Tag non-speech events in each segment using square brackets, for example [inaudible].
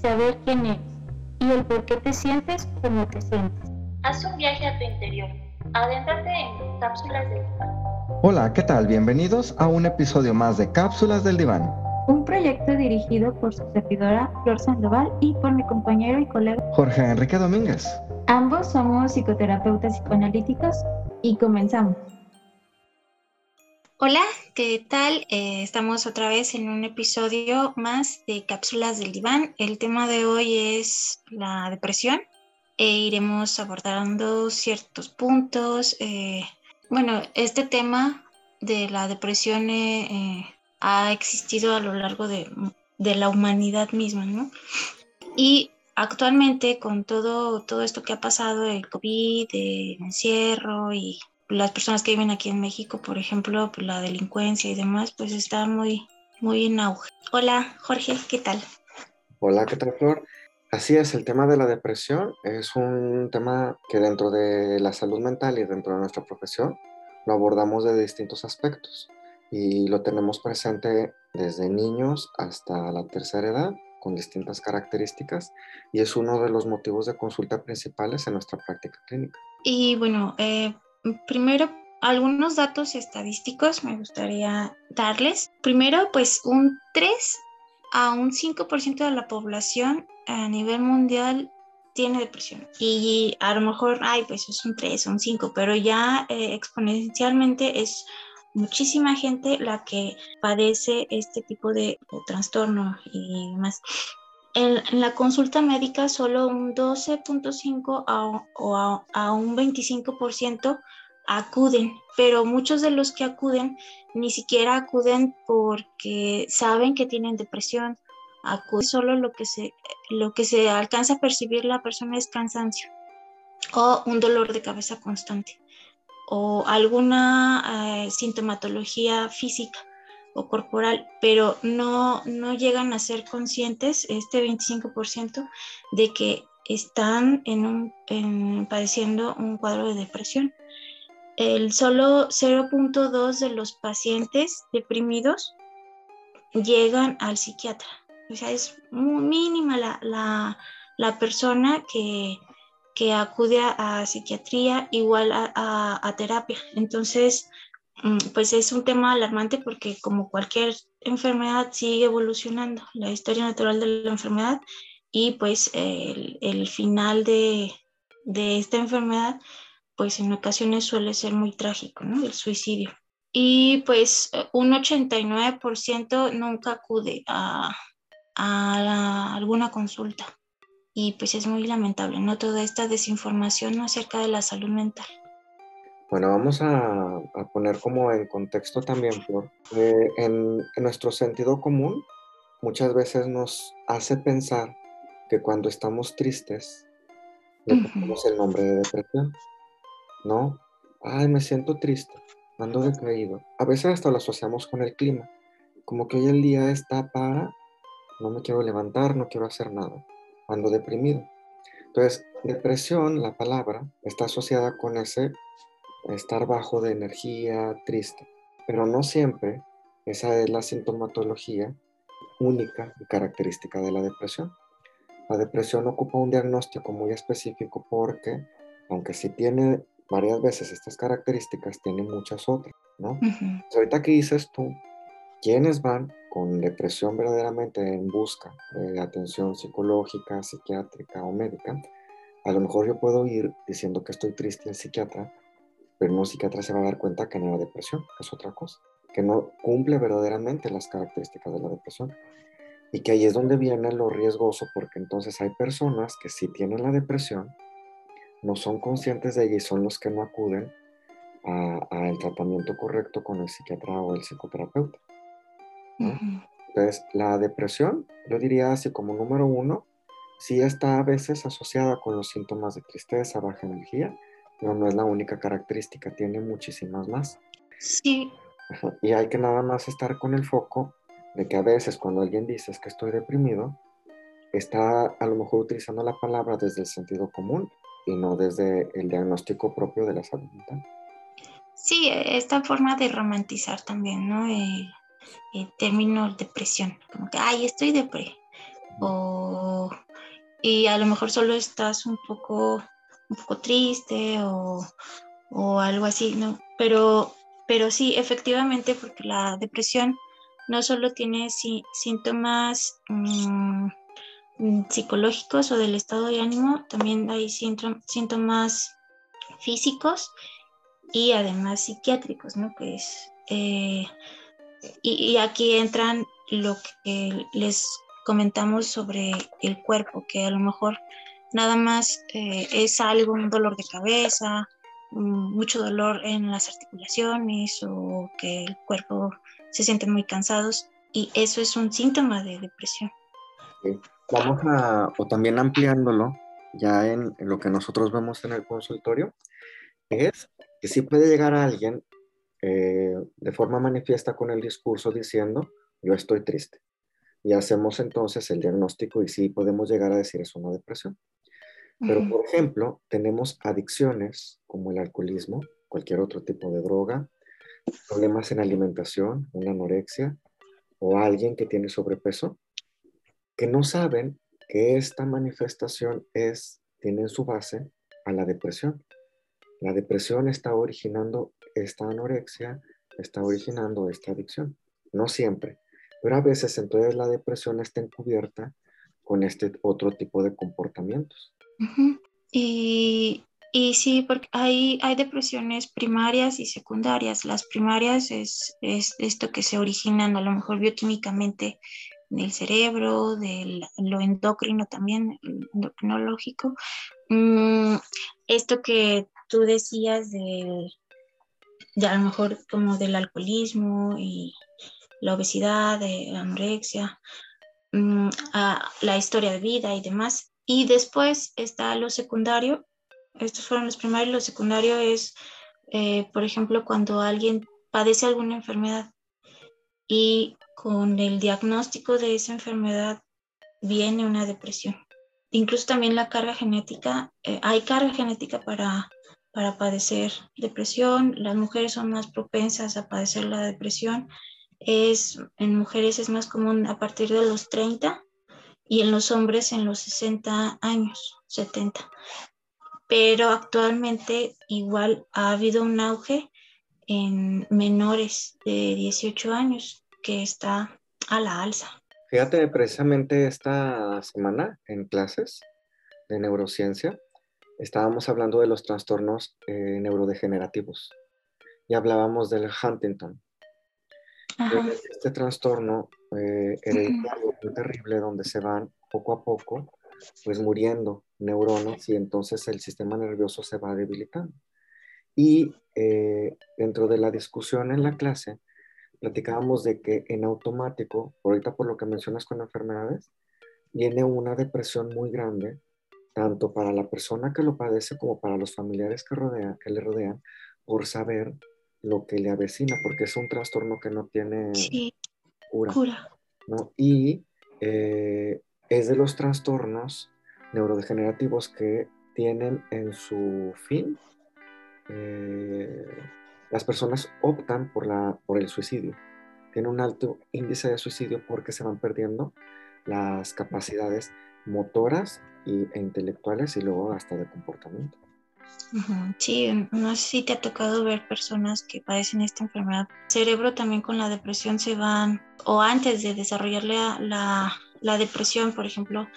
saber quién eres y el por qué te sientes como te sientes. Haz un viaje a tu interior. Adéntrate en cápsulas del diván. Hola, ¿qué tal? Bienvenidos a un episodio más de Cápsulas del Diván. Un proyecto dirigido por su servidora Flor Sandoval y por mi compañero y colega. Jorge Enrique Domínguez. Ambos somos psicoterapeutas psicoanalíticos y comenzamos. Hola, ¿qué tal? Eh, estamos otra vez en un episodio más de Cápsulas del Diván. El tema de hoy es la depresión e iremos abordando ciertos puntos. eh, bueno, este tema de la depresión eh, ha existido a lo largo de, de la humanidad misma, ¿no? Y actualmente con todo, todo esto que ha pasado, el COVID, el encierro y las personas que viven aquí en México, por ejemplo, pues, la delincuencia y demás, pues está muy, muy en auge. Hola, Jorge, ¿qué tal? Hola, ¿qué tal, Flor? Así es, el tema de la depresión es un tema que dentro de la salud mental y dentro de nuestra profesión lo abordamos de distintos aspectos y lo tenemos presente desde niños hasta la tercera edad con distintas características y es uno de los motivos de consulta principales en nuestra práctica clínica. Y bueno, eh, primero algunos datos estadísticos me gustaría darles. Primero, pues un 3 a un 5% de la población a nivel mundial tiene depresión. Y a lo mejor, ay, pues es un 3 o un 5, pero ya eh, exponencialmente es muchísima gente la que padece este tipo de trastorno y demás. En, la consulta médica solo un 12.5 a, o a, a un 25% acuden, pero muchos de los que acuden ni siquiera acuden porque saben que tienen depresión, acuden solo lo que se, lo que se alcanza a percibir la persona es cansancio o un dolor de cabeza constante o alguna eh, sintomatología física o corporal, pero no, no llegan a ser conscientes, este 25%, de que están en un, en- padeciendo un cuadro de depresión. El solo 0.2 de los pacientes deprimidos llegan al psiquiatra. O sea, es muy mínima la, la, la persona que, que acude a, psiquiatría igual a, a- a terapia. Entonces, pues es un tema alarmante porque como cualquier enfermedad sigue evolucionando la historia natural de la enfermedad y pues el, final de, esta enfermedad pues en ocasiones suele ser muy trágico. El suicidio. Y pues eh, un 89% nunca acude a, alguna consulta. Y pues es muy lamentable, ¿no? Toda esta desinformación acerca de la salud mental. Bueno, vamos a, a poner como en contexto también, Flor. Eh, en, en nuestro sentido común, muchas veces nos hace pensar que cuando estamos tristes, le ponemos el nombre de depresión, ¿no? Ay, me siento triste, ando decaído. A veces hasta lo asociamos con el clima, como que hoy el día está para, no me quiero levantar, no quiero hacer nada, ando deprimido. Entonces, depresión, la palabra, está asociada con ese estar bajo de energía, triste. Pero no siempre esa es la sintomatología única y característica de la depresión. La depresión ocupa un diagnóstico muy específico porque, aunque sí tiene varias veces estas características, tiene muchas otras, ¿no? Ujú. Pues ahorita que dices tú, ¿quiénes van con depresión verdaderamente en busca de atención psicológica, psiquiátrica o médica? A lo mejor yo puedo ir diciendo que estoy triste al psiquiatra, pero no psiquiatra se va a dar cuenta que no era depresión, que es otra cosa, que no cumple verdaderamente las características de la depresión. Y que ahí es donde viene lo riesgoso, porque entonces hay personas que sí tienen la depresión, no son conscientes de ella y son los que no acuden al tratamiento correcto con el psiquiatra o el psicoterapeuta. ¿no? Ujú. Entonces, la depresión, yo diría así como número uno, sí está a veces asociada con los síntomas de tristeza, baja energía, pero no es la única característica, tiene muchísimas más. Sí. Y hay que nada más estar con el foco de que a veces cuando alguien dice que estoy deprimido, está a lo mejor utilizando la palabra desde el sentido común y no desde el diagnóstico propio de la salud mental. Sí, esta forma de romantizar también, ¿no? El, término depresión, como que, ay, estoy depre. O, y a lo mejor solo estás un poco, un poco triste o, o algo así, ¿no? Pero, pero sí, efectivamente, porque la depresión no solo tiene síntomas mm, psicológicos o del estado de ánimo, también hay síntomas físicos y además psiquiátricos, ¿no? Eh, y, aquí entran lo que les comentamos sobre el cuerpo, que a lo mejor nada más eh, es algo, un dolor de cabeza, mucho dolor en las articulaciones o que el cuerpo se sienten muy cansados y eso es un síntoma de depresión. Vamos a, o también ampliándolo, ya en, lo que nosotros vemos en el consultorio, es que sí puede llegar a alguien eh, de forma manifiesta con el discurso diciendo, yo estoy triste. Y hacemos entonces el diagnóstico y sí podemos llegar a decir es una depresión. Pero, por ejemplo, tenemos adicciones como el alcoholismo, cualquier otro tipo de droga, problemas en alimentación, una anorexia, o alguien que tiene sobrepeso, que no saben que esta manifestación es, tiene en su base a la depresión. La depresión está originando esta anorexia, está originando esta adicción. No siempre, pero a veces entonces la depresión está encubierta con este otro tipo de comportamientos. Y, y, sí, porque hay, hay depresiones primarias y secundarias. Las primarias es, es esto que se originan a lo mejor bioquímicamente del cerebro, de lo endocrino también, endocrinológico. Mm, esto que tú decías de, de a lo mejor como del alcoholismo y la obesidad, de la anorexia, mm, la historia de vida y demás. Y después está lo secundario, estos fueron los primarios, lo secundario es, eh, por ejemplo, cuando alguien padece alguna enfermedad y con el diagnóstico de esa enfermedad viene una depresión. Incluso también la carga genética, eh, hay carga genética para, para padecer depresión, las mujeres son más propensas a padecer la depresión, es, en mujeres es más común a partir de los 30 y en los hombres en los 60 años, 70. Pero actualmente igual ha habido un auge en menores de 18 años que está a la alza. Fíjate, precisamente esta semana en clases de neurociencia estábamos hablando de los trastornos eh, neurodegenerativos y hablábamos del Huntington. Este trastorno eh, hereditario muy terrible donde se van poco a poco pues muriendo neuronas y entonces el sistema nervioso se va debilitando. Y eh, dentro de la discusión en la clase, platicábamos de que en automático, ahorita por lo que mencionas con enfermedades, viene una depresión muy grande, tanto para la persona que lo padece como para los familiares que, rodea, que le rodean, por saber lo que le avecina, porque es un trastorno que no tiene cura. ¿no? Y eh, es de los trastornos neurodegenerativos que tienen en su fin eh, las personas optan por, la, por el suicidio. Tiene un alto índice de suicidio porque se van perdiendo las capacidades motoras y, e intelectuales y luego hasta de comportamiento. Sí, no sé si te ha tocado ver personas que padecen esta enfermedad. El cerebro también con la depresión se van, o antes de desarrollar la, la depresión, por ejemplo,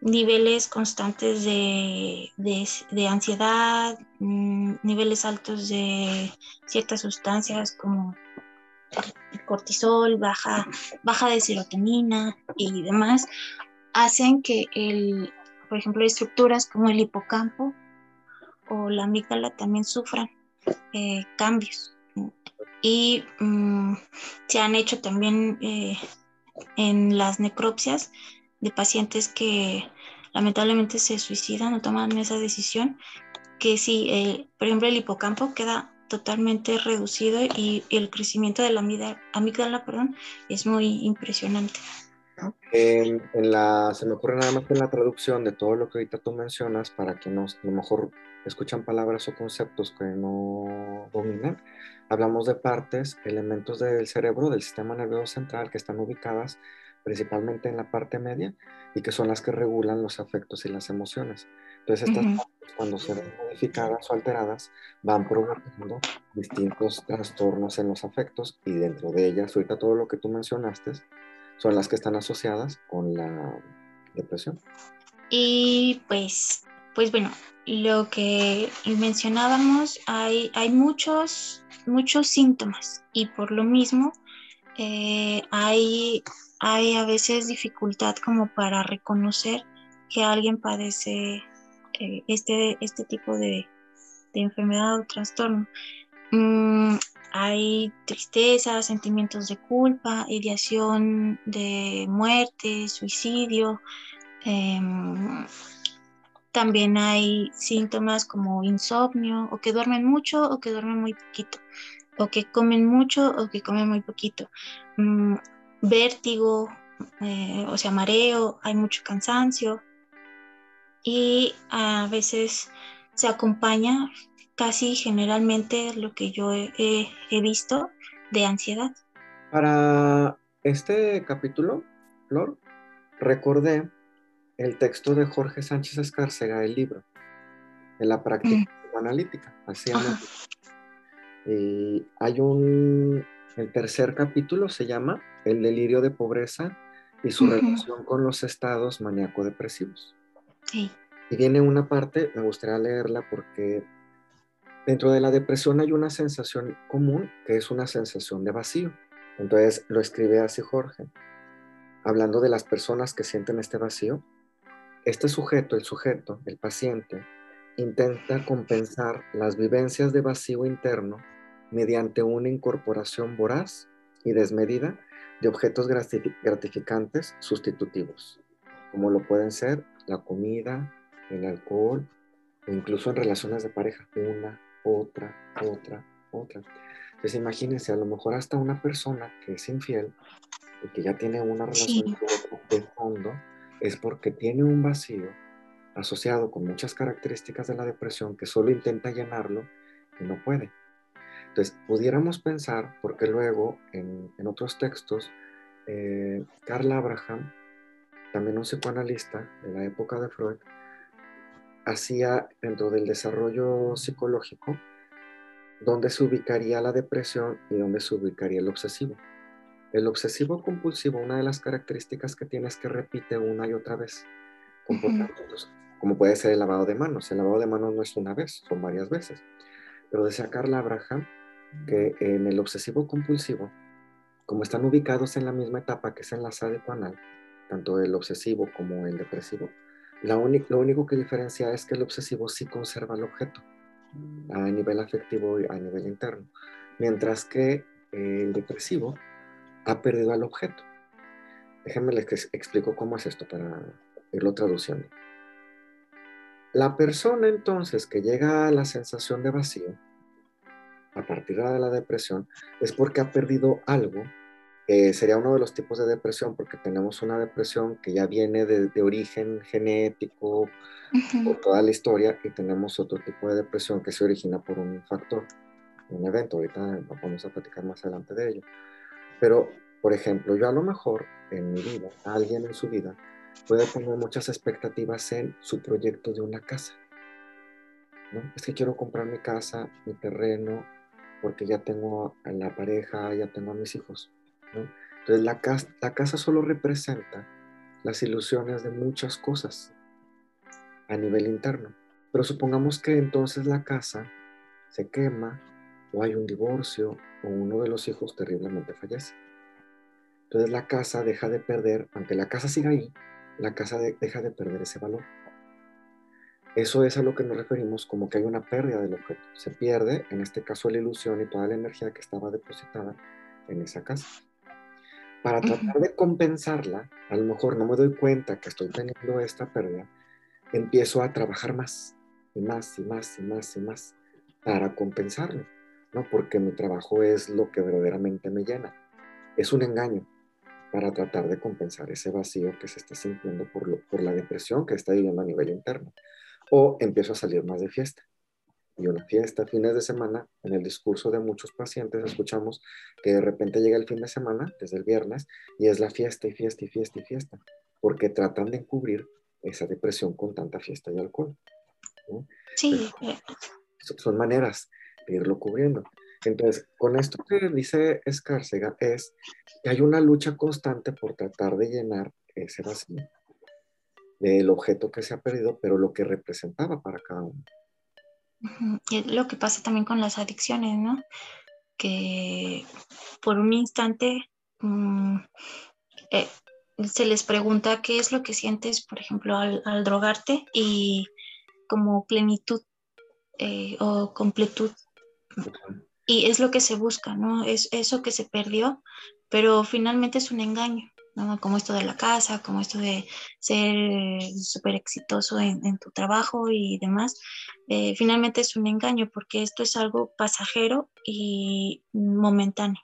niveles constantes de, de, ansiedad, mm, niveles altos de ciertas sustancias como el cortisol, baja, baja de serotonina y demás, hacen que, el, por ejemplo, estructuras como el hipocampo o la amígdala también sufran eh, cambios. Y mm, se han hecho también eh, en las necropsias de pacientes que lamentablemente se suicidan o toman esa decisión, que sí, eh, por ejemplo, el hipocampo queda totalmente reducido y el crecimiento de la amígdala, perdón, es muy impresionante. En, la, se me ocurre nada más en la traducción de todo lo que ahorita tú mencionas para que nos, a lo mejor escuchan palabras o conceptos que no dominan. Hablamos de partes, elementos del cerebro, del sistema nervioso central que están ubicadas principalmente en la parte media y que son las que regulan los afectos y las emociones. Entonces, estas partes, cuando se ven modificadas o alteradas, van provocando distintos trastornos en los afectos y dentro de ellas, ahorita todo lo que tú mencionaste, son las que están asociadas con la depresión. Y pues, pues bueno, lo que mencionábamos, hay, hay muchos, muchos síntomas y por lo mismo eh, hay hay a veces dificultad como para reconocer que alguien padece eh, este, este tipo de, enfermedad o trastorno. Mm, hay tristeza, sentimientos de culpa, ideación de muerte, suicidio. Em, también hay síntomas como insomnio, o que duermen mucho o que duermen muy poquito, o que comen mucho o que comen muy poquito. Mm, vértigo, eh, o sea, mareo, hay mucho cansancio y a veces se acompaña casi generalmente lo que yo he, visto de ansiedad. Para este capítulo, Flor, recordé el texto de Jorge Sánchez Escárcega, el libro, de la práctica mm. analítica, así Y hay un, el tercer capítulo se llama El delirio de pobreza y su relación con los estados maníaco-depresivos. Sí. Y viene una parte, me gustaría leerla porque dentro de la depresión hay una sensación común que es una sensación de vacío. Entonces lo escribe así Jorge, hablando de las personas que sienten este vacío. Este sujeto, el sujeto, el paciente, intenta compensar las vivencias de vacío interno mediante una incorporación voraz y desmedida de objetos gratificantes sustitutivos, como lo pueden ser la comida, el alcohol o incluso en relaciones de pareja, una, otra, otra, otra. Entonces imagínense, a lo mejor hasta una persona que es infiel y que ya tiene una relación de fondo, es porque tiene un vacío asociado con muchas características de la depresión que solo intenta llenarlo y no puede. Entonces, pudiéramos pensar, porque luego en, otros textos, eh, Carl Abraham, también un psicoanalista de la época de Freud, hacía dentro del desarrollo psicológico dónde se ubicaría la depresión y dónde se ubicaría el obsesivo. El obsesivo compulsivo, una de las características que tiene es que repite una y otra vez comportamientos, como puede ser el lavado de manos. El lavado de manos no es una vez, son varias veces. Pero decía Carl Abraham que en el obsesivo compulsivo, como están ubicados en la misma etapa que es en la anal, tanto el obsesivo como el depresivo, lo único que diferencia es que el obsesivo sí conserva el objeto a nivel afectivo y a nivel interno, mientras que el depresivo ha perdido al objeto. Déjenme les explico cómo es esto para irlo traduciendo. La persona entonces que llega a la sensación de vacío a partir de la depresión es porque ha perdido algo. sería uno de los tipos de depresión porque tenemos una depresión que ya viene de, origen genético por toda la historia y tenemos otro tipo de depresión que se origina por un factor, un evento. Ahorita vamos a platicar más adelante de ello. Pero, por ejemplo, yo a lo mejor en mi vida, alguien en su vida, puede poner muchas expectativas en su proyecto de una casa. ¿no? Es que quiero comprar mi casa, mi terreno, porque ya tengo a la pareja, ya tengo a mis hijos. Entonces la casa, la casa solo representa las ilusiones de muchas cosas a nivel interno. Pero supongamos que entonces la casa se quema o hay un divorcio o uno de los hijos terriblemente fallece. Entonces la casa deja de perder, aunque la casa siga ahí, la casa deja de perder ese valor. Eso es a lo que nos referimos como que hay una pérdida del objeto. Se pierde, en este caso, la ilusión y toda la energía que estaba depositada en esa casa. Para tratar de compensarla, a lo mejor no me doy cuenta que estoy teniendo esta pérdida empiezo a trabajar más y más y más y más y más para compensarlo, ¿no? Porque mi trabajo es lo que verdaderamente me llena. Es un engaño para tratar de compensar ese vacío que se está sintiendo por, lo, por la depresión que está viviendo a nivel interno. O empiezo a salir más de fiesta. Y una fiesta, fines de semana, en el discurso de muchos pacientes escuchamos que de repente llega el fin de semana, desde el viernes, y es la fiesta y fiesta y fiesta y fiesta, porque tratan de encubrir esa depresión con tanta fiesta y alcohol. Sí. son maneras irlo cubriendo. Entonces, con esto que dice Escárcega es que hay una lucha constante por tratar de llenar ese vacío del objeto que se ha perdido, pero lo que representaba para cada uno. Es lo que pasa también con las adicciones, ¿no? Que por un instante mm, eh, se les pregunta qué es lo que sientes, por ejemplo, al, drogarte y como plenitud eh, o completud. Y es lo que se busca, ¿no? Es eso que se perdió, pero finalmente es un engaño, ¿no? Como esto de la casa, como esto de ser súper exitoso en, tu trabajo y demás. Eh, finalmente es un engaño porque esto es algo pasajero y momentáneo.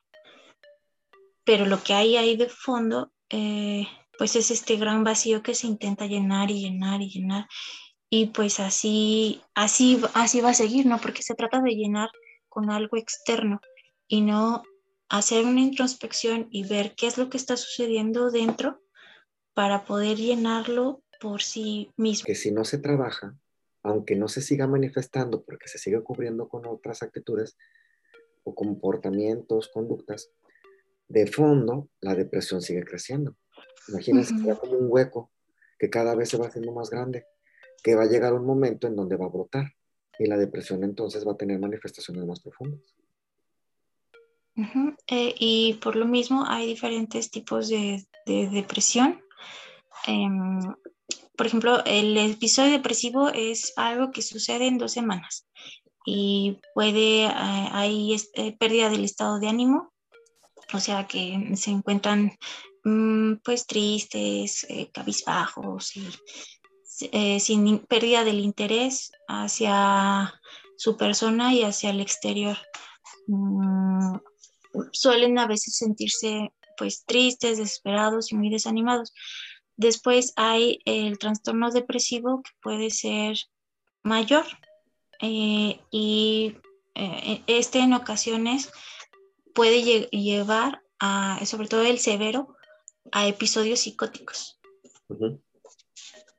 Pero lo que hay ahí de fondo eh, pues es este gran vacío que se intenta llenar y llenar y llenar. Y pues así, así, así va a seguir, ¿no? Porque se trata de llenar con algo externo y no hacer una introspección y ver qué es lo que está sucediendo dentro para poder llenarlo por sí mismo. Que si no se trabaja, aunque no se siga manifestando porque se sigue cubriendo con otras actitudes o comportamientos, conductas, de fondo la depresión sigue creciendo. Imagínense que como un hueco que cada vez se va haciendo más grande, que va a llegar un momento en donde va a brotar y la depresión entonces va a tener manifestaciones más profundas. Eh, y por lo mismo hay diferentes tipos de, depresión. Em, por ejemplo, el episodio depresivo es algo que sucede en dos semanas y puede, eh, hay eh, pérdida del estado de ánimo, o sea que se encuentran mm, pues tristes, eh, cabizbajos y eh, sin pérdida del interés hacia su persona y hacia el exterior. Mm, suelen a veces sentirse pues tristes, desesperados y muy desanimados. Después hay el trastorno depresivo que puede ser mayor eh, y este en ocasiones puede llevar a, sobre todo el severo, a episodios psicóticos.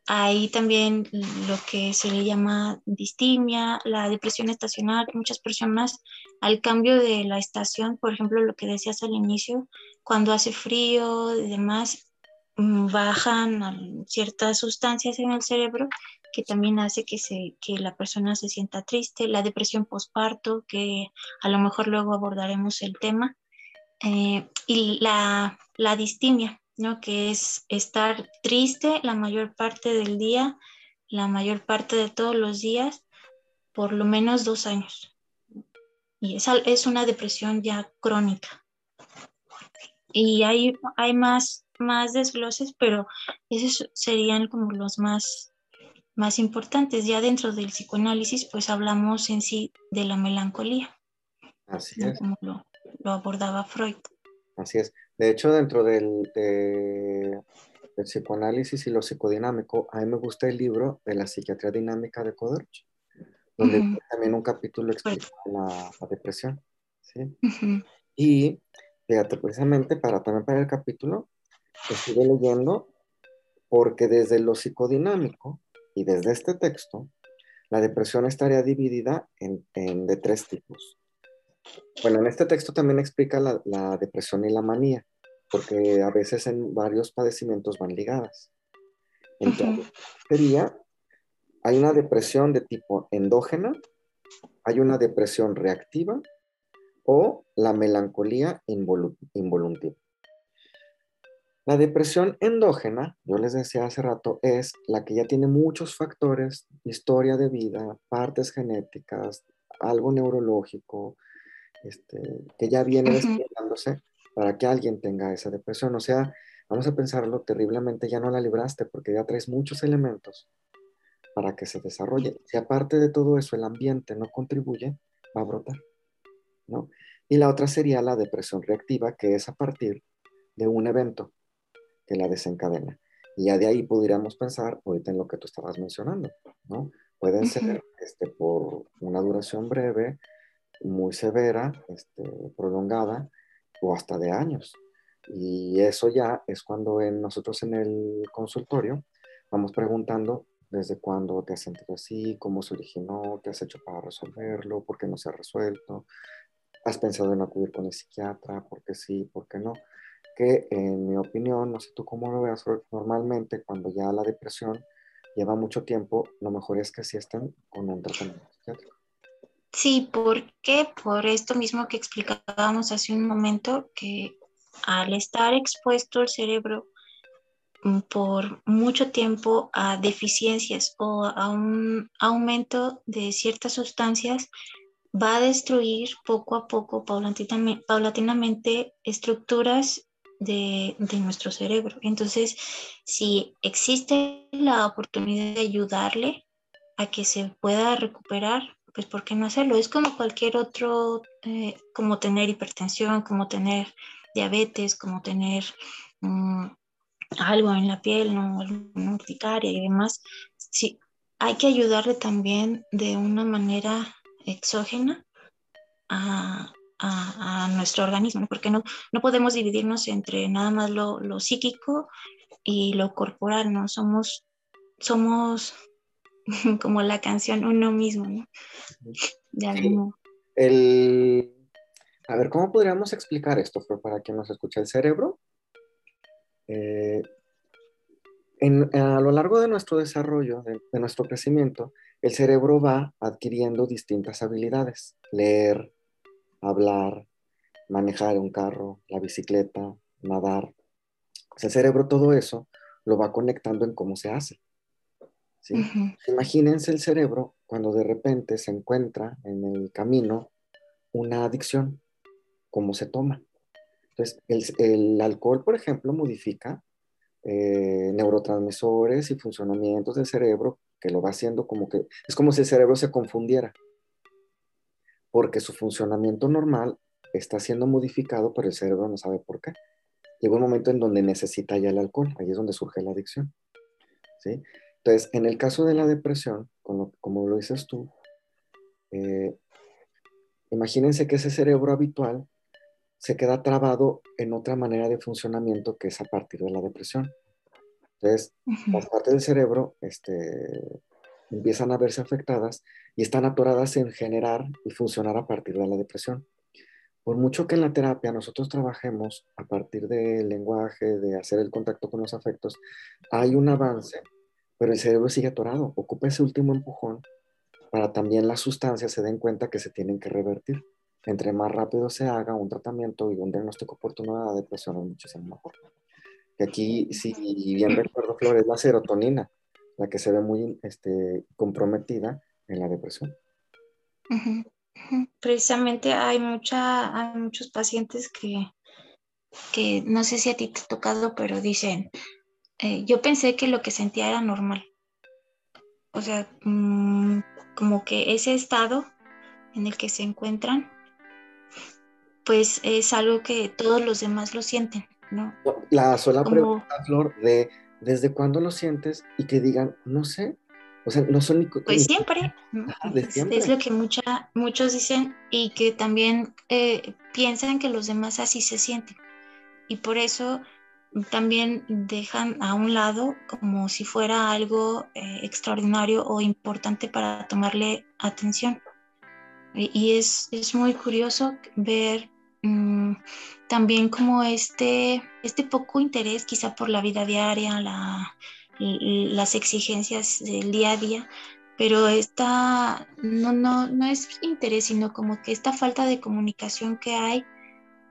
Hay también lo que se le llama distimia, la depresión estacional. Muchas personas al cambio de la estación, por ejemplo, lo que decías al inicio, cuando hace frío y demás, mm, bajan ciertas sustancias en el cerebro que también hace que, se, que la persona se sienta triste, la depresión postparto, que a lo mejor luego abordaremos el tema, eh, y la, la distimia, ¿no? que es estar triste la mayor parte del día, la mayor parte de todos los días, por lo menos dos años. Y esa es una depresión ya crónica. Y hay, hay más, más desgloses, pero esos serían como los más más importantes. Ya dentro del psicoanálisis, pues hablamos en sí de la melancolía. Así es. Como lo, abordaba Freud. Así es. De hecho, dentro del, psicoanálisis y lo psicodinámico, a mí me gusta el libro de la psiquiatría dinámica de Koderch, donde también un capítulo explica la, depresión. ¿sí? Y fíjate, precisamente para también para el capítulo, estuve leyendo porque desde lo psicodinámico y desde este texto, la depresión estaría dividida en, de tres tipos. Bueno, en este texto también explica la, depresión y la manía, porque a veces en varios padecimientos van ligadas. Entonces, sería, hay una depresión de tipo endógena, hay una depresión reactiva o la melancolía involuntiva. La depresión endógena, yo les decía hace rato, es la que ya tiene muchos factores, historia de vida, partes genéticas, algo neurológico, este, que ya viene desarrollándose para que alguien tenga esa depresión. O sea, vamos a pensarlo terriblemente, ya no la libraste porque ya traes muchos elementos para que se desarrolle. Si aparte de todo eso el ambiente no contribuye, va a brotar, ¿no? Y la otra sería la depresión reactiva, que es a partir de un evento que la desencadena. Y ya de ahí podríamos pensar ahorita en lo que tú estabas mencionando, ¿no? Pueden ser este, por una duración breve, muy severa, este, prolongada o hasta de años. Y eso ya es cuando nosotros en el consultorio vamos preguntando desde cuándo te has sentido así, cómo se originó, qué has hecho para resolverlo, por qué no se ha resuelto, has pensado en acudir con el psiquiatra, por qué sí, por qué no. Que en mi opinión, no sé tú cómo lo veas, normalmente cuando ya la depresión lleva mucho tiempo, lo mejor es que sí estén con un tratamiento psiquiátrico. Sí, ¿por qué? Por esto mismo que explicábamos hace un momento, que al estar expuesto el cerebro mm, por mucho tiempo a deficiencias o a un aumento de ciertas sustancias, va a destruir poco a poco, paulatinamente, estructuras de, de, nuestro cerebro. Entonces, si existe la oportunidad de ayudarle a que se pueda recuperar, pues ¿por qué no hacerlo? Es como cualquier otro, eh, como tener hipertensión, como tener diabetes, como tener um, algo en la piel, ¿no? una urticaria y demás. Sí, hay que ayudarle también de una manera exógena a, a, a nuestro organismo, porque no, no podemos dividirnos entre nada más lo, lo psíquico y lo corporal, ¿no? Somos, somos [laughs] como la canción uno mismo, ¿no? De. El, a ver, ¿cómo podríamos explicar esto para quien nos escucha? El cerebro, eh, en, a lo largo de nuestro desarrollo, de, de, nuestro crecimiento, el cerebro va adquiriendo distintas habilidades. Leer, hablar, manejar un carro, la bicicleta, nadar. el cerebro todo eso lo va conectando en cómo se hace. ¿Sí? Uh -huh. Imagínense el cerebro cuando de repente se encuentra en el camino una adicción cómo se toma. Entonces, el, el alcohol, por ejemplo, modifica eh, neurotransmisores y funcionamientos del cerebro que lo va haciendo como que, es como si el cerebro se confundiera, porque su funcionamiento normal está siendo modificado, pero el cerebro no sabe por qué. Llega un momento en donde necesita ya el alcohol, ahí es donde surge la adicción. ¿sí? Entonces, en el caso de la depresión, como, como lo dices tú, eh, imagínense que ese cerebro habitual se queda trabado en otra manera de funcionamiento que es a partir de la depresión. Entonces, uh -huh. las partes del cerebro este, empiezan a verse afectadas y están atoradas en generar y funcionar a partir de la depresión. Por mucho que en la terapia nosotros trabajemos a partir del lenguaje, de hacer el contacto con los afectos, hay un avance, pero el cerebro sigue atorado. Ocupa ese último empujón para también las sustancias se den cuenta que se tienen que revertir entre más rápido se haga un tratamiento y un diagnóstico oportuno de la depresión es muchísimo mejor. Que aquí, si bien recuerdo, Flor, es la serotonina la que se ve muy este, comprometida en la depresión. Uh -huh. Precisamente hay, mucha, hay muchos pacientes que, que no sé si a ti te ha tocado, pero dicen, eh, yo pensé que lo que sentía era normal. O sea, mmm, como que ese estado en el que se encuentran pues es algo que todos los demás lo sienten, ¿no? La sola Como... pregunta, Flor, de ¿desde cuándo lo sientes? Y que digan, no sé, o sea, no son ni... Pues siempre, ¿no? ah, de siempre. Es, es, lo que mucha, muchos dicen y que también eh, piensan que los demás así se sienten. Y por eso también dejan a un lado como si fuera algo eh, extraordinario o importante para tomarle atención. Y, es, es muy curioso ver Mm, también como este, este poco interés quizá por la vida diaria, la, las exigencias del día a día, pero esta no, no, no es interés, sino como que esta falta de comunicación que hay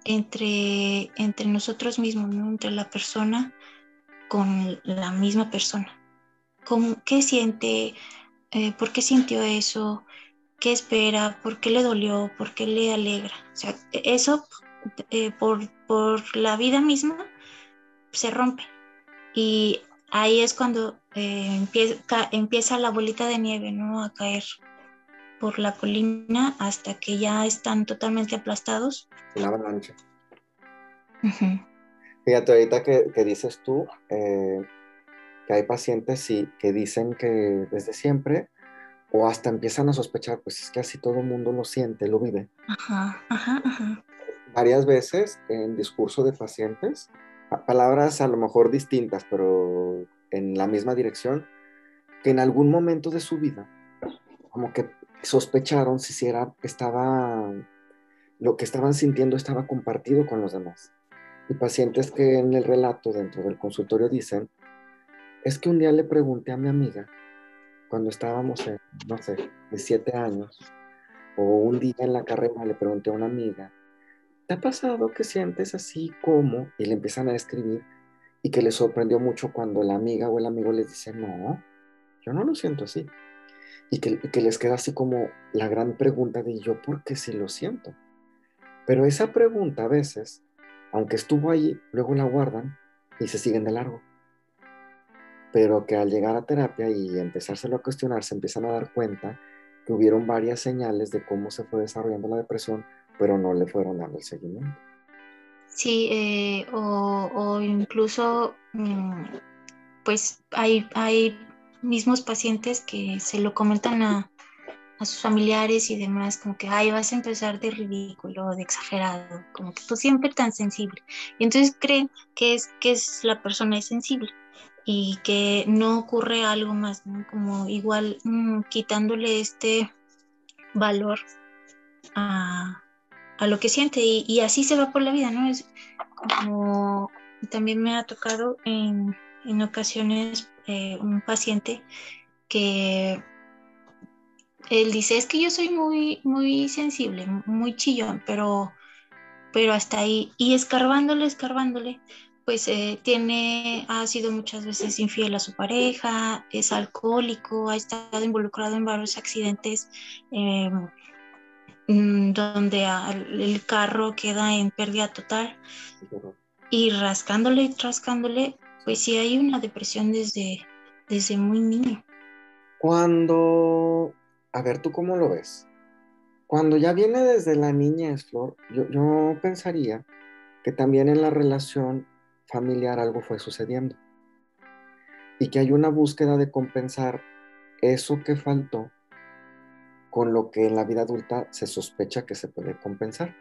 entre, entre nosotros mismos, entre la persona con la misma persona. ¿Cómo, ¿Qué siente? Eh, ¿Por qué sintió eso? qué espera, por qué le dolió, por qué le alegra. O sea, eso eh, por, por la vida misma se rompe. Y ahí es cuando eh, empieza, empieza la bolita de nieve, ¿no? A caer por la colina hasta que ya están totalmente aplastados. La avalancha. Fíjate, ahorita que, dices tú eh, que hay pacientes sí, que dicen que desde siempre o hasta empiezan a sospechar, pues es que así todo el mundo lo siente, lo vive. Ajá, ajá, ajá. Varias veces en discurso de pacientes, palabras a lo mejor distintas, pero en la misma dirección, que en algún momento de su vida, como que sospecharon si era, estaba, lo que estaban sintiendo estaba compartido con los demás. Y pacientes que en el relato dentro del consultorio dicen, es que un día le pregunté a mi amiga, cuando estábamos en, no sé, de siete años, o un día en la carrera le pregunté a una amiga, ¿te ha pasado que sientes así como? Y le empiezan a escribir y que les sorprendió mucho cuando la amiga o el amigo les dice, no, yo no lo siento así. Y que, les queda así como la gran pregunta de yo, ¿por qué sí lo siento? Pero esa pregunta a veces, aunque estuvo ahí, luego la guardan y se siguen de largo. Pero que al llegar a terapia y empezárselo a cuestionar, se empiezan a dar cuenta que hubieron varias señales de cómo se fue desarrollando la depresión, pero no le fueron dando el seguimiento. Sí, eh, o, incluso, mm, pues hay, hay mismos pacientes que se lo comentan a, sus familiares y demás, como que, ay, vas a empezar de ridículo, de exagerado, como que tú siempre tan sensible. Y entonces creen que es, que es la persona es sensible y que no ocurre algo más. Como igual mm, quitándole este valor a, a lo que siente y, así se va por la vida, ¿no? Es como también me ha tocado en, en ocasiones eh, un paciente que él dice, es que yo soy muy, muy sensible, muy chillón, pero, pero hasta ahí, y escarbándole, escarbándole, pues eh, tiene, ha sido muchas veces infiel a su pareja, es alcohólico, ha estado involucrado en varios accidentes eh, Mm, donde el carro queda en pérdida total y rascándole y rascándole, pues sí hay una depresión desde, desde muy niño. Cuando, a ver, ¿tú cómo lo ves? Cuando ya viene desde la niñez, Flor, yo, yo pensaría que también en la relación familiar algo fue sucediendo y que hay una búsqueda de compensar eso que faltó con lo que en la vida adulta se sospecha que se puede compensar.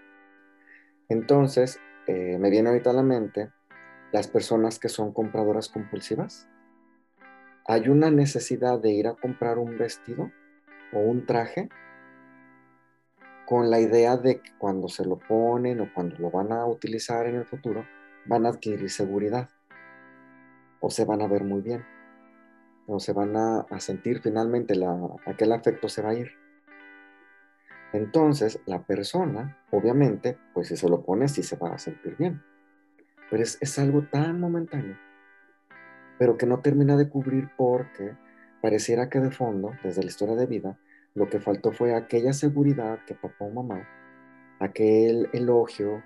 Entonces, eh, me viene ahorita a la mente las personas que son compradoras compulsivas. Hay una necesidad de ir a comprar un vestido o un traje con la idea de que cuando se lo ponen o cuando lo van a utilizar en el futuro, van a adquirir seguridad o se van a ver muy bien o se van a, sentir finalmente la, aquel afecto se va a ir. Entonces, la persona, obviamente, pues si se lo pone, sí se va a sentir bien. Pero es, algo tan momentáneo, pero que no termina de cubrir porque pareciera que de fondo, desde la historia de vida, lo que faltó fue aquella seguridad que papá o mamá, aquel elogio,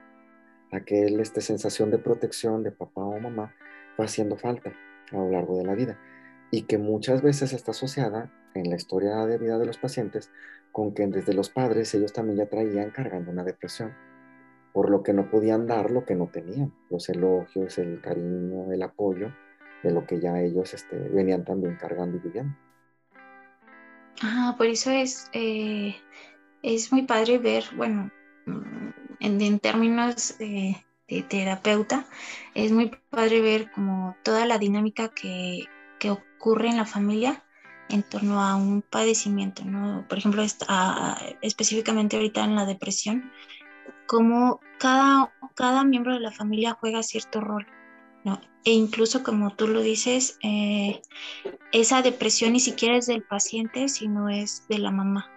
aquella este, sensación de protección de papá o mamá fue haciendo falta a lo largo de la vida. Y que muchas veces está asociada en la historia de vida de los pacientes con que desde los padres ellos también ya traían cargando una depresión, por lo que no podían dar lo que no tenían, los elogios, el cariño, el apoyo de lo que ya ellos este, venían también cargando y viviendo. Ah, por eso es, eh, es muy padre ver, bueno, mm, en, términos de, de, terapeuta, es muy padre ver como toda la dinámica que, que ocurre en la familia en torno a un padecimiento, ¿no? Por ejemplo, específicamente ahorita en la depresión, como cada, cada miembro de la familia juega cierto rol, ¿no? E incluso como tú lo dices, eh, esa depresión ni siquiera es del paciente, sino es de la mamá,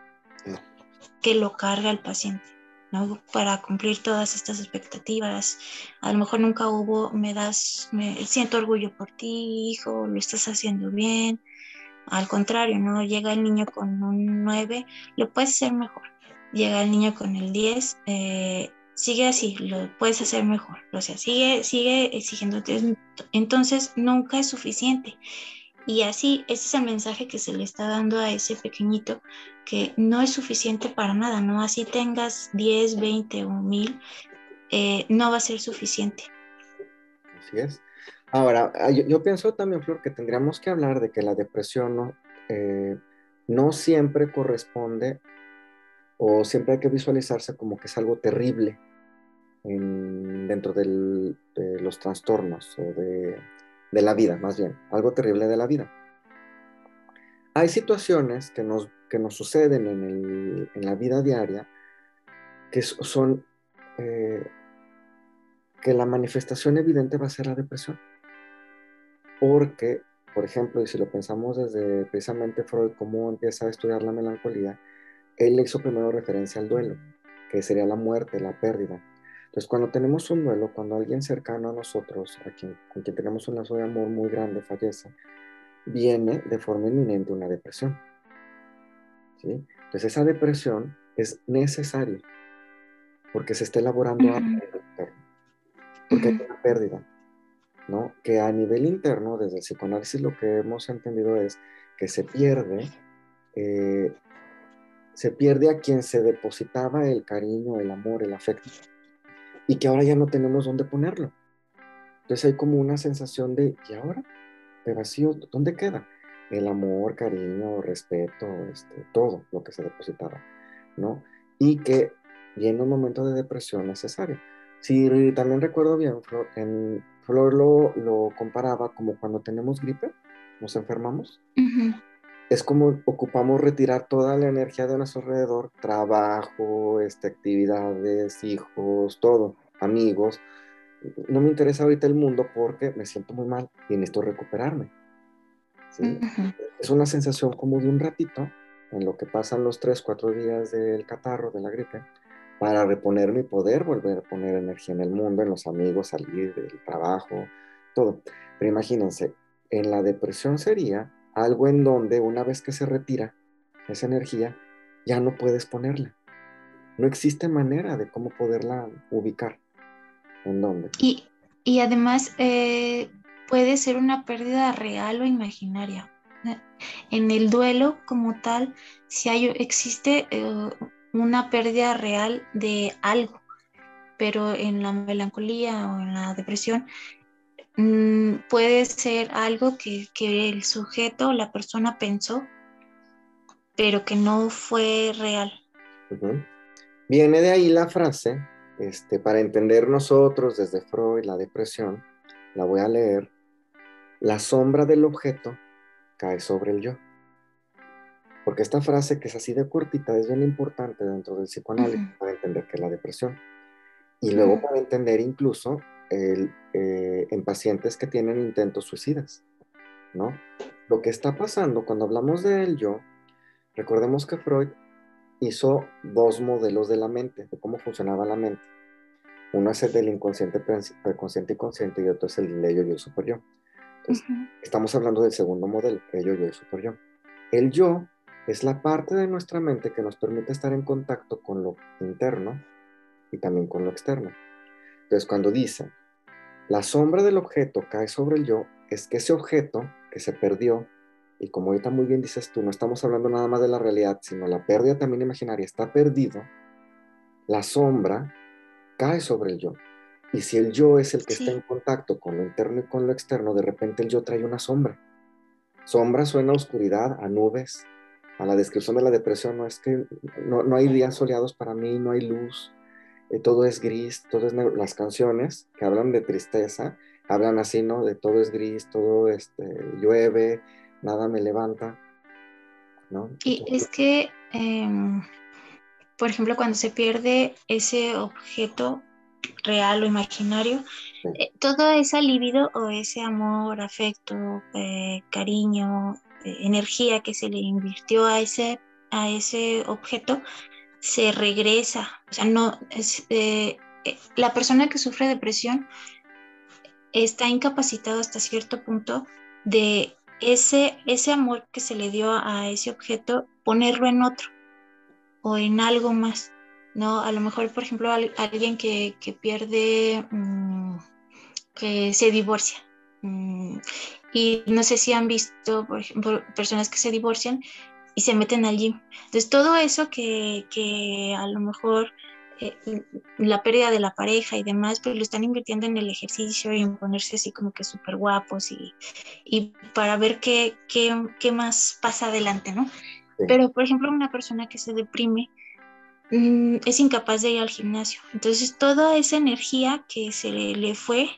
que lo carga el paciente. ¿no? Para cumplir todas estas expectativas. A lo mejor nunca hubo, me das, me siento orgullo por ti, hijo, lo estás haciendo bien, al contrario, ¿no? Llega el niño con un 9, lo puedes hacer mejor. Llega el niño con el 10, eh, sigue así, lo puedes hacer mejor, o sea, sigue, sigue exigiéndote. Entonces, nunca es suficiente. Y así, ese es el mensaje que se le está dando a ese pequeñito, que no es suficiente para nada, ¿no? Así tengas 10, 20 o 1000, eh, no va a ser suficiente. Así es. Ahora, ah, yo, pienso también, Flor, que tendríamos que hablar de que la depresión no, eh, no siempre corresponde o siempre hay que visualizarse como que es algo terrible dentro de los trastornos o de, la vida, más bien, algo terrible de la vida. Hay situaciones que nos, que nos suceden en, la vida diaria que son eh, que la manifestación evidente va a ser la depresión. Porque, por ejemplo, y si lo pensamos desde precisamente Freud, cómo empieza a estudiar la melancolía, él hizo primero referencia al duelo, que sería la muerte, la pérdida. Entonces, cuando tenemos un duelo, cuando alguien cercano a nosotros, a quien, con quien tenemos un lazo de amor muy grande, fallece, viene de forma inminente una depresión. ¿sí? Entonces, esa depresión es necesaria porque se está elaborando algo interno, porque hay una pérdida, ¿no? Que a nivel interno, desde el psicoanálisis, lo que hemos entendido es que se pierde eh, se pierde a quien se depositaba el cariño, el amor, el afecto, y que ahora ya no tenemos dónde ponerlo. Entonces hay como una sensación de, ¿y ahora? De vacío, ¿dónde queda? El amor, cariño, respeto, este, todo lo que se depositaba, ¿no? Y que viene un momento de depresión necesario. Si también recuerdo bien, Flor, lo, lo comparaba como cuando tenemos gripe, nos enfermamos es como ocupamos retirar toda la energía de nuestro alrededor, trabajo, este, actividades, hijos, todo, amigos. No me interesa ahorita el mundo porque me siento muy mal y necesito recuperarme. Es una sensación como de un ratito en lo que pasan los tres, cuatro días del catarro, de la gripe, para reponerme y poder volver a poner energía en el mundo, en los amigos, salir del trabajo, todo. Pero imagínense, en la depresión sería algo en donde una vez que se retira esa energía, ya no puedes ponerla. No existe manera de cómo poderla ubicar. ¿En dónde? Y, además eh, puede ser una pérdida real o imaginaria. En el duelo como tal, si hay, existe eh, una pérdida real de algo, pero en la melancolía o en la depresión Mm, puede ser algo que, el sujeto o la persona pensó, pero que no fue real. Viene de ahí la frase, este, para entender nosotros desde Freud la depresión, la voy a leer, la sombra del objeto cae sobre el yo. Porque esta frase que es así de cortita es bien importante dentro del psicoanálisis para entender qué es la depresión. Y luego para entender incluso el, eh, en pacientes que tienen intentos suicidas, ¿no? Lo que está pasando cuando hablamos del yo, recordemos que Freud hizo dos modelos de la mente, de cómo funcionaba la mente. Uno es el del inconsciente, preconsciente y consciente y otro es el del yo, yo, super yo. Entonces, estamos hablando del segundo modelo, el yo, yo y super yo. El yo es la parte de nuestra mente que nos permite estar en contacto con lo interno y también con lo externo. Entonces, cuando dice, la sombra del objeto cae sobre el yo, es que ese objeto que se perdió, y como ahorita muy bien dices tú, no estamos hablando nada más de la realidad, sino la pérdida también imaginaria, está perdido, la sombra cae sobre el yo. Y si el yo es el que está en contacto con lo interno y con lo externo, de repente el yo trae una sombra. Sombra suena a oscuridad, a nubes, a la descripción de la depresión, no es que no, no hay días soleados para mí, no hay luz, eh, todo es gris, todo es negro. Las canciones que hablan de tristeza, hablan así, ¿no? De todo es gris, todo este, llueve, nada me levanta, ¿no? Y es que, em, por ejemplo, cuando se pierde ese objeto real o imaginario, eh, todo ese libido o ese amor, afecto, eh, cariño, energía que se le invirtió a ese, a ese objeto, se regresa. O sea, no, eh, eh, la persona que sufre depresión está incapacitado hasta cierto punto de ese, ese amor que se le dio a ese objeto, ponerlo en otro o en algo más. ¿no? A lo mejor, por ejemplo, alguien que, pierde, mm, que se divorcia. Mm, y no sé si han visto, por personas que se divorcian y se meten al gym. Entonces, todo eso que, que a lo mejor eh, la pérdida de la pareja y demás, pues lo están invirtiendo en el ejercicio y en ponerse así como que súper guapos y, y, para ver qué, qué, qué, más pasa adelante, ¿no? Pero, por ejemplo, una persona que se deprime mm, es incapaz de ir al gimnasio. Entonces, toda esa energía que se le, le fue,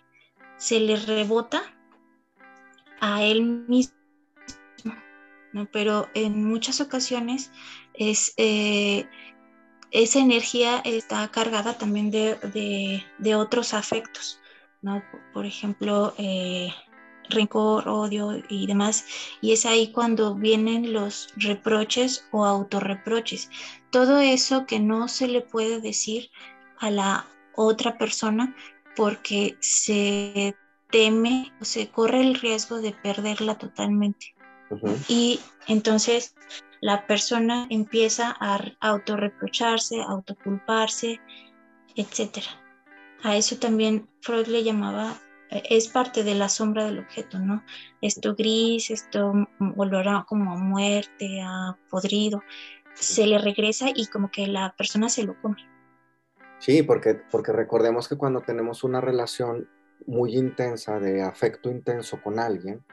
se le rebota a él mismo. ¿No? Pero en muchas ocasiones es... Eh, esa energía está cargada también de, otros afectos. Por ejemplo, eh, rencor, odio y demás. Y es ahí cuando vienen los reproches o autorreproches. Todo eso que no se le puede decir a la otra persona porque se teme o se corre el riesgo de perderla totalmente. Y entonces la persona empieza a autorreprocharse, autoculparse, etc. A eso también Freud le llamaba, eh, es parte de la sombra del objeto, ¿no? Esto gris, esto volverá como a muerte, a podrido, se le regresa y como que la persona se lo come. Sí, porque, porque recordemos que cuando tenemos una relación muy intensa, de afecto intenso con alguien,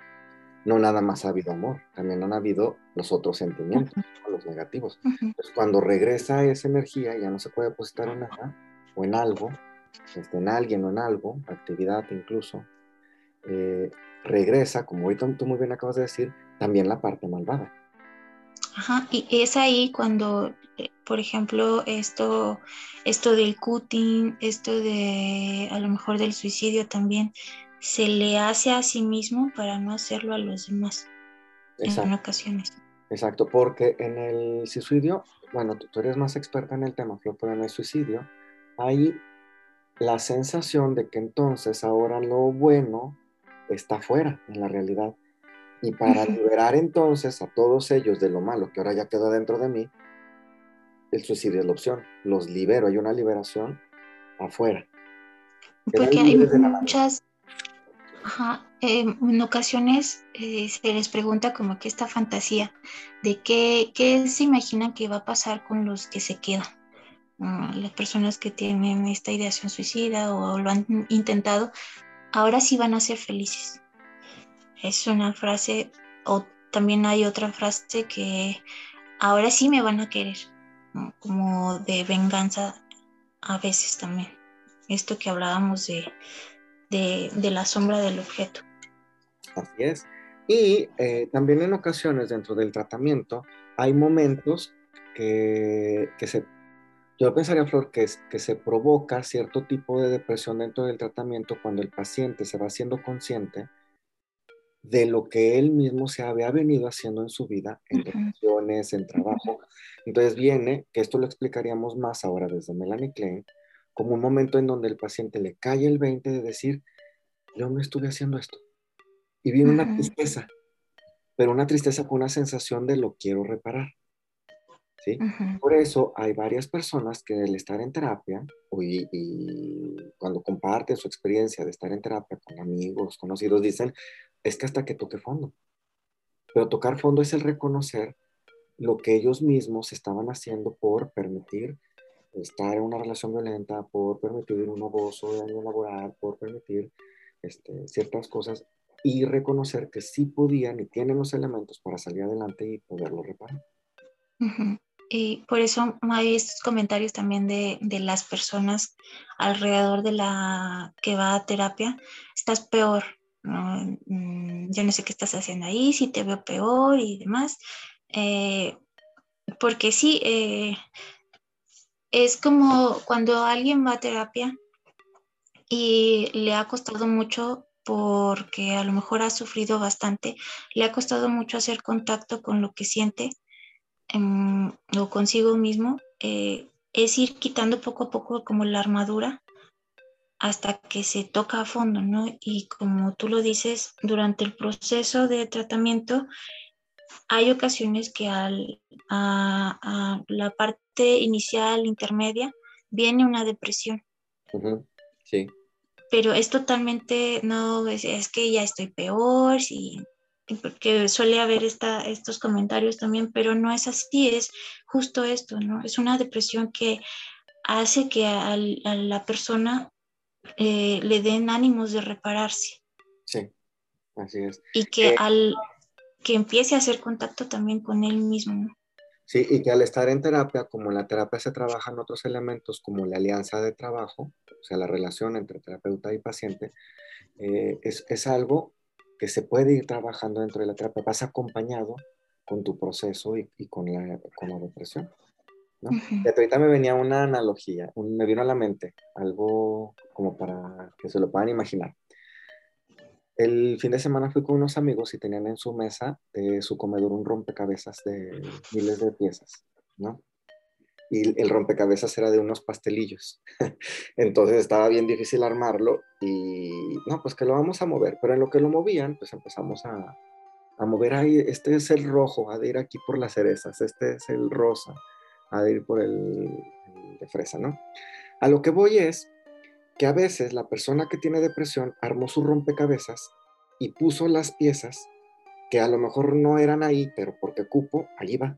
no nada más ha habido amor, también han habido los otros sentimientos, los negativos. Entonces, cuando regresa esa energía, ya no se puede depositar en nada o en algo, este, en alguien o en algo, actividad incluso, eh, regresa, como ahorita tú muy bien acabas de decir, también la parte malvada. Ajá, y es ahí cuando, eh, por ejemplo, esto, esto del cutting, esto de a lo mejor del suicidio también, se le hace a sí mismo para no hacerlo a los demás en ocasiones. Exacto, porque en el suicidio, bueno, tú, eres más experta en el tema, pero en el suicidio hay la sensación de que entonces ahora lo bueno está fuera en la realidad. Y para liberar entonces a todos ellos de lo malo que ahora ya quedó dentro de mí, el suicidio es la opción. Los libero, hay una liberación afuera. Porque hay muchas, en ocasiones eh, se les pregunta como que esta fantasía de qué, qué, se imaginan que va a pasar con los que se quedan. las personas que tienen esta ideación suicida o lo han intentado, ahora sí van a ser felices. Es una frase, o también hay otra frase que ahora sí me van a querer, como de venganza a veces también. Esto que hablábamos de, de, la sombra del objeto. Así es. Y eh, también en ocasiones dentro del tratamiento hay momentos que, se, yo pensaría, Flor, que, que se provoca cierto tipo de depresión dentro del tratamiento cuando el paciente se va siendo consciente de lo que él mismo se había venido haciendo en su vida, en relaciones, en trabajo. Entonces viene, que esto lo explicaríamos más ahora desde Melanie Klein, como un momento en donde el paciente le cae el 20 de decir, yo me estuve haciendo esto. Y viene una tristeza, pero una tristeza con una sensación de lo quiero reparar. ¿sí? Por eso hay varias personas que al estar en terapia y, y, cuando comparten su experiencia de estar en terapia con amigos, conocidos, dicen, es que hasta que toque fondo. Pero tocar fondo es el reconocer lo que ellos mismos estaban haciendo por permitir estar en una relación violenta, por permitir un abuso de daño laboral, por permitir este, ciertas cosas y reconocer que sí podían y tienen los elementos para salir adelante y poderlo reparar. Y por eso hay estos comentarios también de, de, las personas alrededor de la que va a terapia, estás peor, mm, yo no sé qué estás haciendo ahí, si te veo peor y demás. Eh, porque sí, eh, es como cuando alguien va a terapia y le ha costado mucho porque a lo mejor ha sufrido bastante, le ha costado mucho hacer contacto con lo que siente em, o consigo mismo, eh, es ir quitando poco a poco como la armadura hasta que se toca a fondo, ¿no? Y como tú lo dices, durante el proceso de tratamiento hay ocasiones que al, a, la parte inicial, intermedia, viene una depresión. Sí. Pero es totalmente, no, es, que ya estoy peor, sí, porque suele haber esta, estos comentarios también, pero no es así, es justo esto, ¿no? Es una depresión que hace que a, la persona eh, le den ánimos de repararse. Sí, así es. Y que eh, al que empiece a hacer contacto también con él mismo. Sí, y que al estar en terapia, como en la terapia se trabajan otros elementos como la alianza de trabajo, o sea, la relación entre terapeuta y paciente, eh, es, es, algo que se puede ir trabajando dentro de la terapia, vas acompañado con tu proceso y, y con, la, con, la, depresión. ¿no? ahorita me venía una analogía, me vino a la mente algo como para que se lo puedan imaginar. El fin de semana fui con unos amigos y tenían en su mesa de su comedor un rompecabezas de miles de piezas, ¿no? Y el rompecabezas era de unos pastelillos. [laughs] Entonces estaba bien difícil armarlo y no, pues que lo vamos a mover. Pero en lo que lo movían, pues empezamos a, a mover ahí. Este es el rojo, ha de ir aquí por las cerezas. Este es el rosa, ha de ir por el, el de fresa, ¿no? A lo que voy es que a veces la persona que tiene depresión armó su rompecabezas y puso las piezas que a lo mejor no eran ahí, pero porque cupo, allí va,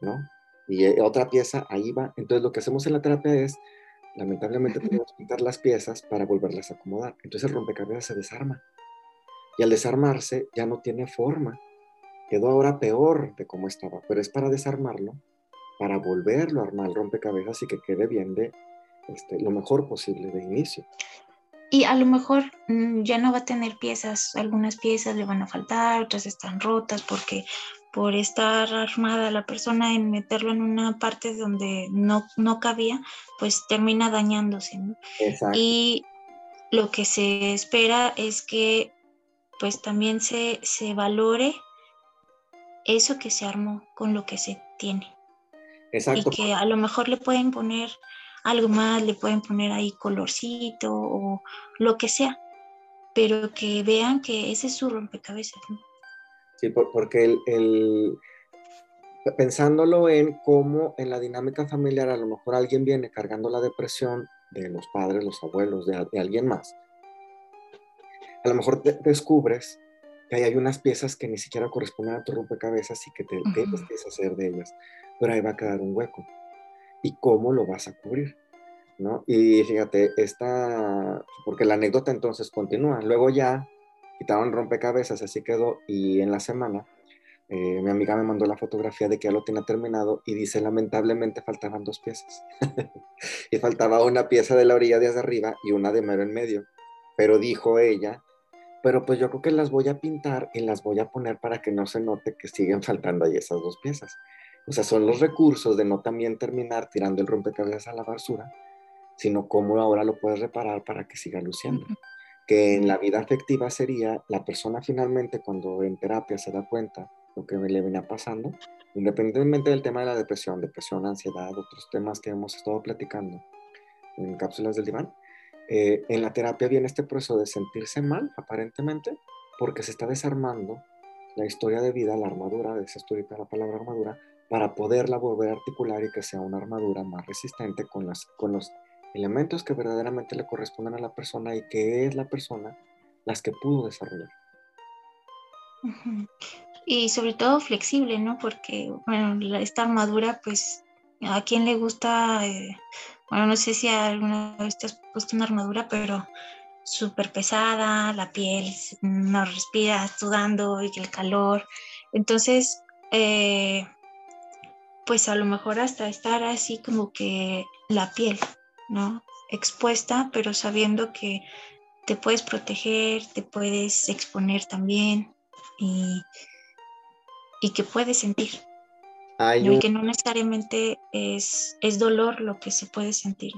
¿no? Y eh, otra pieza, ahí va. Entonces lo que hacemos en la terapia es, lamentablemente tenemos que quitar las piezas para volverlas a acomodar. Entonces el rompecabezas se desarma. Y al desarmarse ya no tiene forma. Quedó ahora peor de cómo estaba, pero es para desarmarlo, para volverlo a armar el rompecabezas y que quede bien de este, lo mejor posible de inicio. Y a lo mejor mm, ya no va a tener piezas, algunas piezas le van a faltar, otras están rotas porque por estar armada la persona en meterlo en una parte donde no, no cabía, pues termina dañándose. Y lo que se espera es que pues también se, se valore eso que se armó con lo que se tiene. Exacto. Y que a lo mejor le pueden poner algo más, le pueden poner ahí colorcito o lo que sea, pero que vean que ese es su rompecabezas. Sí, porque el, pensándolo en cómo en la dinámica familiar a lo mejor alguien viene cargando la depresión de los padres, los abuelos, de, alguien más. A lo mejor descubres que hay unas piezas que ni siquiera corresponden a tu rompecabezas y que te debes deshacer de ellas, pero ahí va a quedar un hueco y cómo lo vas a cubrir. ¿no? Y fíjate, esta, porque la anécdota entonces continúa. Luego ya quitaron rompecabezas, así quedó, y en la semana eh, mi amiga me mandó la fotografía de que ya lo tenía terminado y dice, lamentablemente faltaban dos piezas. [laughs] y faltaba una pieza de la orilla de hacia arriba y una de mero en medio. Pero dijo ella, pero pues yo creo que las voy a pintar y las voy a poner para que no se note que siguen [laughs] faltando ahí esas dos piezas. O sea, son los recursos de no también terminar tirando el rompecabezas a la basura, sino cómo ahora lo puedes reparar para que siga luciendo. Que en la vida afectiva sería la persona finalmente cuando en terapia se da cuenta lo que le venía pasando, independientemente del tema de la depresión, depresión, ansiedad, otros temas que hemos estado platicando en cápsulas del diván, eh, en la terapia viene este proceso de sentirse mal, aparentemente, porque se está desarmando la historia de vida, la armadura, de esa la palabra armadura, para poderla volver a articular y que sea una armadura más resistente con, las, con los elementos que verdaderamente le corresponden a la persona y que es la persona las que pudo desarrollar. Y sobre todo flexible, ¿no? Porque, bueno, esta armadura, pues, a quien le gusta, eh, bueno, no sé si alguna vez te has puesto una armadura, pero súper pesada, la piel no respira sudando y el calor. Entonces, eh, pues a lo mejor hasta estar así como que la piel, ¿no? Expuesta, pero sabiendo que te puedes proteger, te puedes exponer también y, y que puedes sentir. Y que no necesariamente es, es, dolor lo que se puede sentir.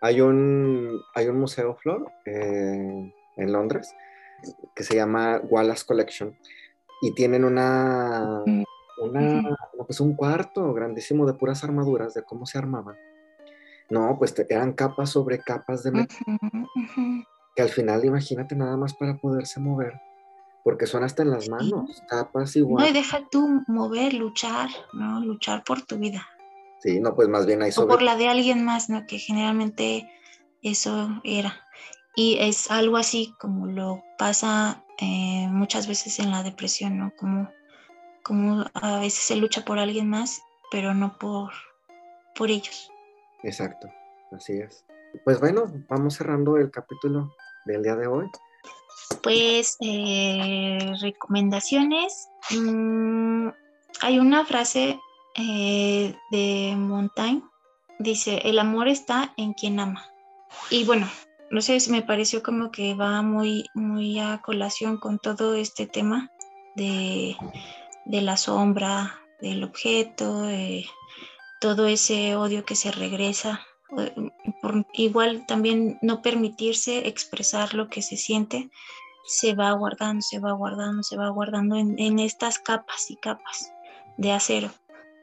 Hay un, hay un museo, Flor, eh, en Londres, que se llama Wallace Collection, y tienen una, mm una, pues un cuarto grandísimo de puras armaduras, de cómo se armaban. No, pues eran capas sobre capas de metal. Que al final, imagínate nada más para poderse mover, porque son hasta en las manos, tapas igual. No, y deja tú mover, luchar, ¿no? Luchar por tu vida. Sí, no, pues más bien ahí O por la de alguien más, ¿no? Que generalmente eso era. Y es algo así como lo pasa eh, muchas veces en la depresión, ¿no? Como, como a veces se lucha por alguien más, pero no por, por ellos. Exacto, así es. Pues bueno, vamos cerrando el capítulo del día de hoy. Pues eh, recomendaciones. Mm, hay una frase eh, de Montaigne. Dice, el amor está en quien ama. Y bueno, no sé, me pareció como que va muy, muy a colación con todo este tema de, la sombra, del objeto, todo ese odio que se regresa. igual también no permitirse expresar lo que se siente, se va guardando, se va guardando, se va guardando en, estas capas y capas de acero,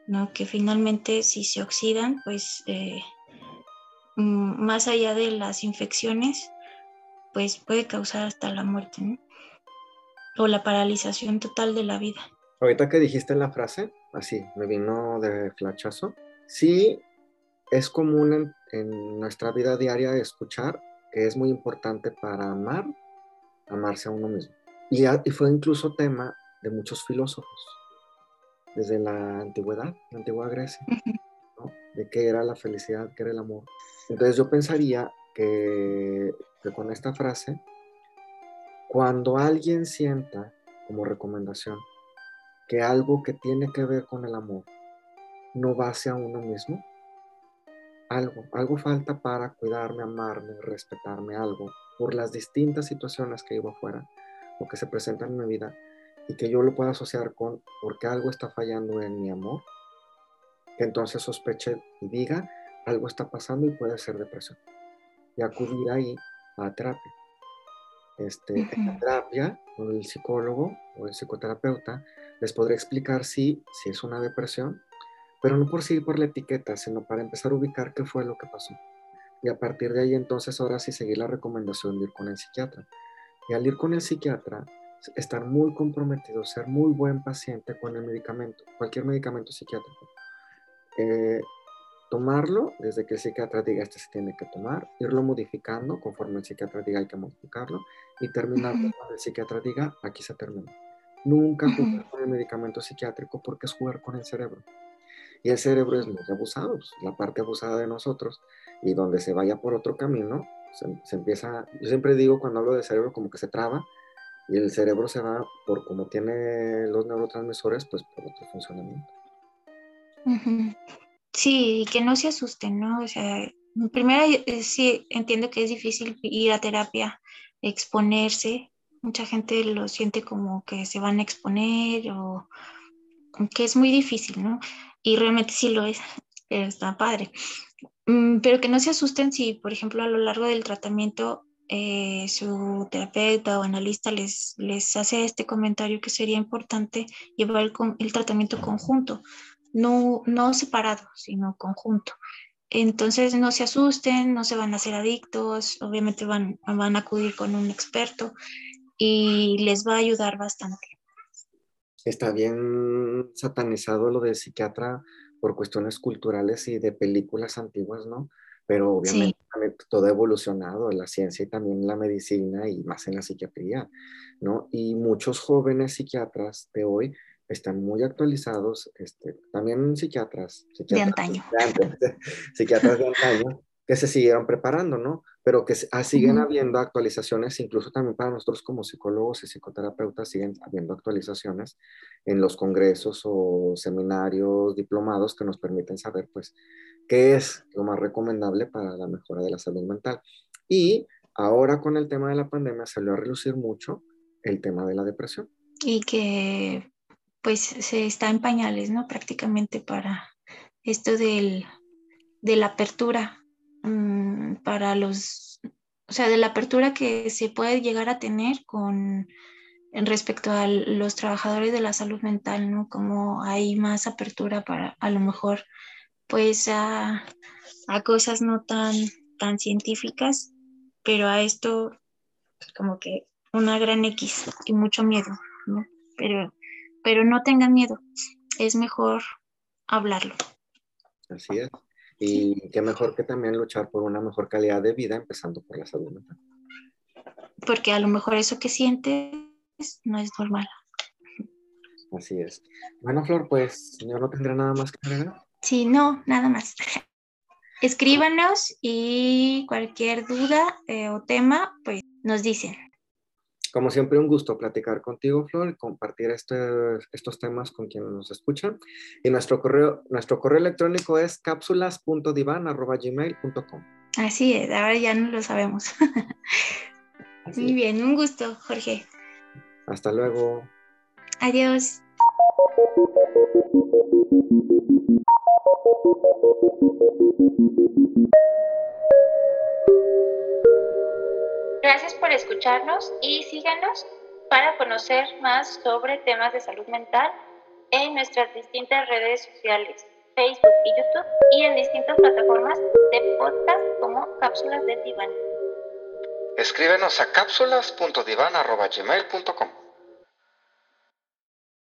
¿no? que finalmente si se oxidan, pues eh, mm, más allá de las infecciones, pues puede causar hasta la muerte, o la paralización total de la vida. Ahorita que dijiste la frase, así, me vino de flachazo. Sí, es común en, en nuestra vida diaria escuchar que es muy importante para amar amarse a uno mismo. Y, fue incluso tema de muchos filósofos, desde la antigüedad, la antigua Grecia, de qué era la felicidad, qué era el amor. Entonces yo pensaría que, que con esta frase, cuando alguien sienta como recomendación que algo que tiene que ver con el amor no va hacia uno mismo, algo, algo falta para cuidarme, amarme, respetarme, algo, por las distintas situaciones que iba afuera o que se presentan en mi vida y que yo lo pueda asociar con porque algo está fallando en mi amor, que entonces sospeche y diga algo está pasando y puede ser depresión. Y acudir ahí a terapia. Este, En la terapia, el psicólogo o el psicoterapeuta les podrá explicar si, si es una depresión, pero no por seguir por la etiqueta, sino para empezar a ubicar qué fue lo que pasó y a partir de ahí entonces ahora sí seguir la recomendación de ir con el psiquiatra. Y al ir con el psiquiatra, estar muy comprometido, ser muy buen paciente con el medicamento, cualquier medicamento psiquiátrico. Eh, tomarlo desde que el psiquiatra diga este se tiene que tomar, irlo modificando conforme el psiquiatra diga hay que modificarlo y terminar cuando el psiquiatra diga aquí se termina. Nunca jugar con el medicamento psiquiátrico porque es jugar con el cerebro. Y el cerebro es muy abusado, pues, la parte abusada de nosotros y donde se vaya por otro camino, se, empieza, yo siempre digo cuando hablo de cerebro como que se traba y el cerebro se va por como tiene los neurotransmisores, pues por otro funcionamiento. Sí, y que no se asusten, ¿no? O sea, primero eh, sí entiendo que es difícil ir a terapia, exponerse. Mucha gente lo siente como que se van a exponer o que es muy difícil, ¿no? Y realmente sí lo es, está padre. Mm, pero que no se asusten si, por ejemplo, a lo largo del tratamiento eh, su terapeuta o analista les, les hace este comentario que sería importante llevar el, el tratamiento conjunto, no, no separado, sino conjunto. Entonces no se asusten, no se van a hacer adictos, obviamente van, van a acudir con un experto y les va a ayudar bastante. Está bien satanizado lo del psiquiatra por cuestiones culturales y de películas antiguas, ¿no? Pero obviamente todo ha evolucionado, la ciencia y también la medicina y más en la psiquiatría, ¿no? Y muchos jóvenes psiquiatras de hoy están muy actualizados, este, también psiquiatras, de antaño. [laughs] psiquiatras de antaño, que se siguieron preparando, ¿no? Pero que ah, siguen habiendo actualizaciones, incluso también para nosotros como psicólogos y psicoterapeutas siguen habiendo actualizaciones en los congresos o seminarios, diplomados que nos permiten saber, pues, qué es lo más recomendable para la mejora de la salud mental. Y ahora con el tema de la pandemia salió a relucir mucho el tema de la depresión. Y que, pues, se está en pañales, ¿no? Prácticamente para esto del, de la apertura Mm, para los, o sea, de la apertura que se puede llegar a tener con respecto a los trabajadores de la salud mental, ¿no? Como hay más apertura para a lo mejor pues a, a cosas no tan, tan científicas, pero a esto como que una gran X y mucho miedo, ¿no? Pero, pero no tengan miedo, es mejor hablarlo. Así es. Y qué mejor que también luchar por una mejor calidad de vida, empezando por la salud mental. Porque a lo mejor eso que sientes no es normal. Así es. Bueno, Flor, pues yo no tendré nada más que agregar. Sí, no, nada más. Escríbanos y cualquier duda eh, o tema, pues nos dicen. Como siempre, un gusto platicar contigo, Flor, y compartir este, estos temas con quienes nos escuchan. Y nuestro correo, nuestro correo electrónico es cápsulas.divan.gmail.com. Así es, ahora ya no lo sabemos. [laughs] Muy bien, un gusto, Jorge. Hasta luego. Adiós. Gracias por escucharnos y síganos para conocer más sobre temas de salud mental en nuestras distintas redes sociales, Facebook y YouTube, y en distintas plataformas de podcast como Cápsulas de Diván. Escríbenos a cápsulas.divan.gmail.com